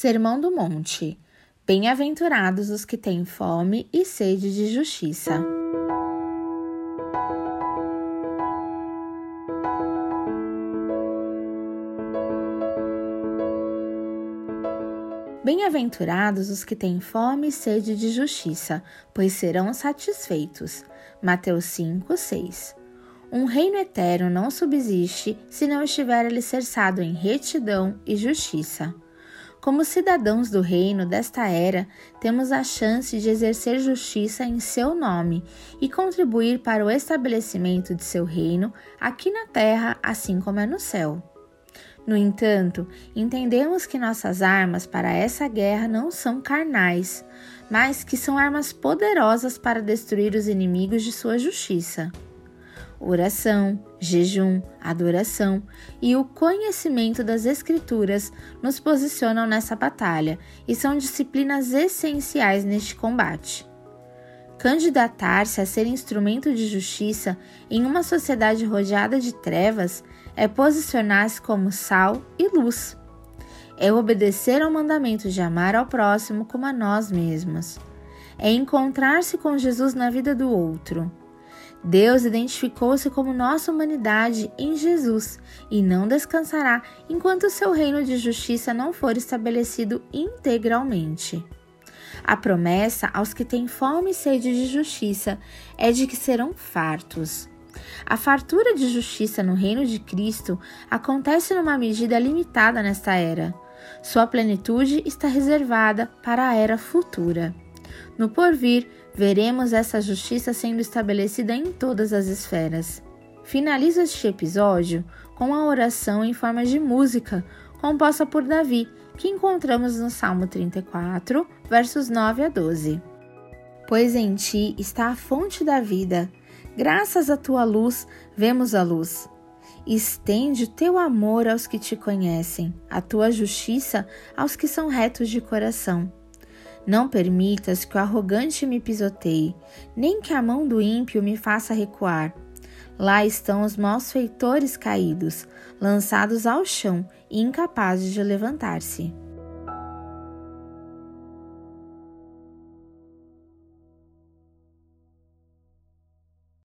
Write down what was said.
Sermão do Monte. Bem-aventurados os que têm fome e sede de justiça. Bem-aventurados os que têm fome e sede de justiça, pois serão satisfeitos. Mateus 5, 6. Um reino eterno não subsiste se não estiver alicerçado em retidão e justiça. Como cidadãos do reino desta era, temos a chance de exercer justiça em seu nome e contribuir para o estabelecimento de seu reino aqui na terra, assim como é no céu. No entanto, entendemos que nossas armas para essa guerra não são carnais, mas que são armas poderosas para destruir os inimigos de sua justiça oração, jejum, adoração e o conhecimento das Escrituras nos posicionam nessa batalha e são disciplinas essenciais neste combate. Candidatar-se a ser instrumento de justiça em uma sociedade rodeada de trevas é posicionar-se como sal e luz. É obedecer ao mandamento de amar ao próximo como a nós mesmos. É encontrar-se com Jesus na vida do outro Deus identificou-se como nossa humanidade em Jesus e não descansará enquanto o seu reino de justiça não for estabelecido integralmente. A promessa aos que têm fome e sede de justiça é de que serão fartos. A fartura de justiça no reino de Cristo acontece numa medida limitada nesta era. Sua plenitude está reservada para a era futura. No porvir, veremos essa justiça sendo estabelecida em todas as esferas. Finalizo este episódio com a oração em forma de música, composta por Davi, que encontramos no Salmo 34, versos 9 a 12. Pois em ti está a fonte da vida, graças à tua luz vemos a luz. Estende o teu amor aos que te conhecem, a tua justiça aos que são retos de coração. Não permitas que o arrogante me pisoteie, nem que a mão do ímpio me faça recuar. Lá estão os malfeitores caídos, lançados ao chão e incapazes de levantar-se.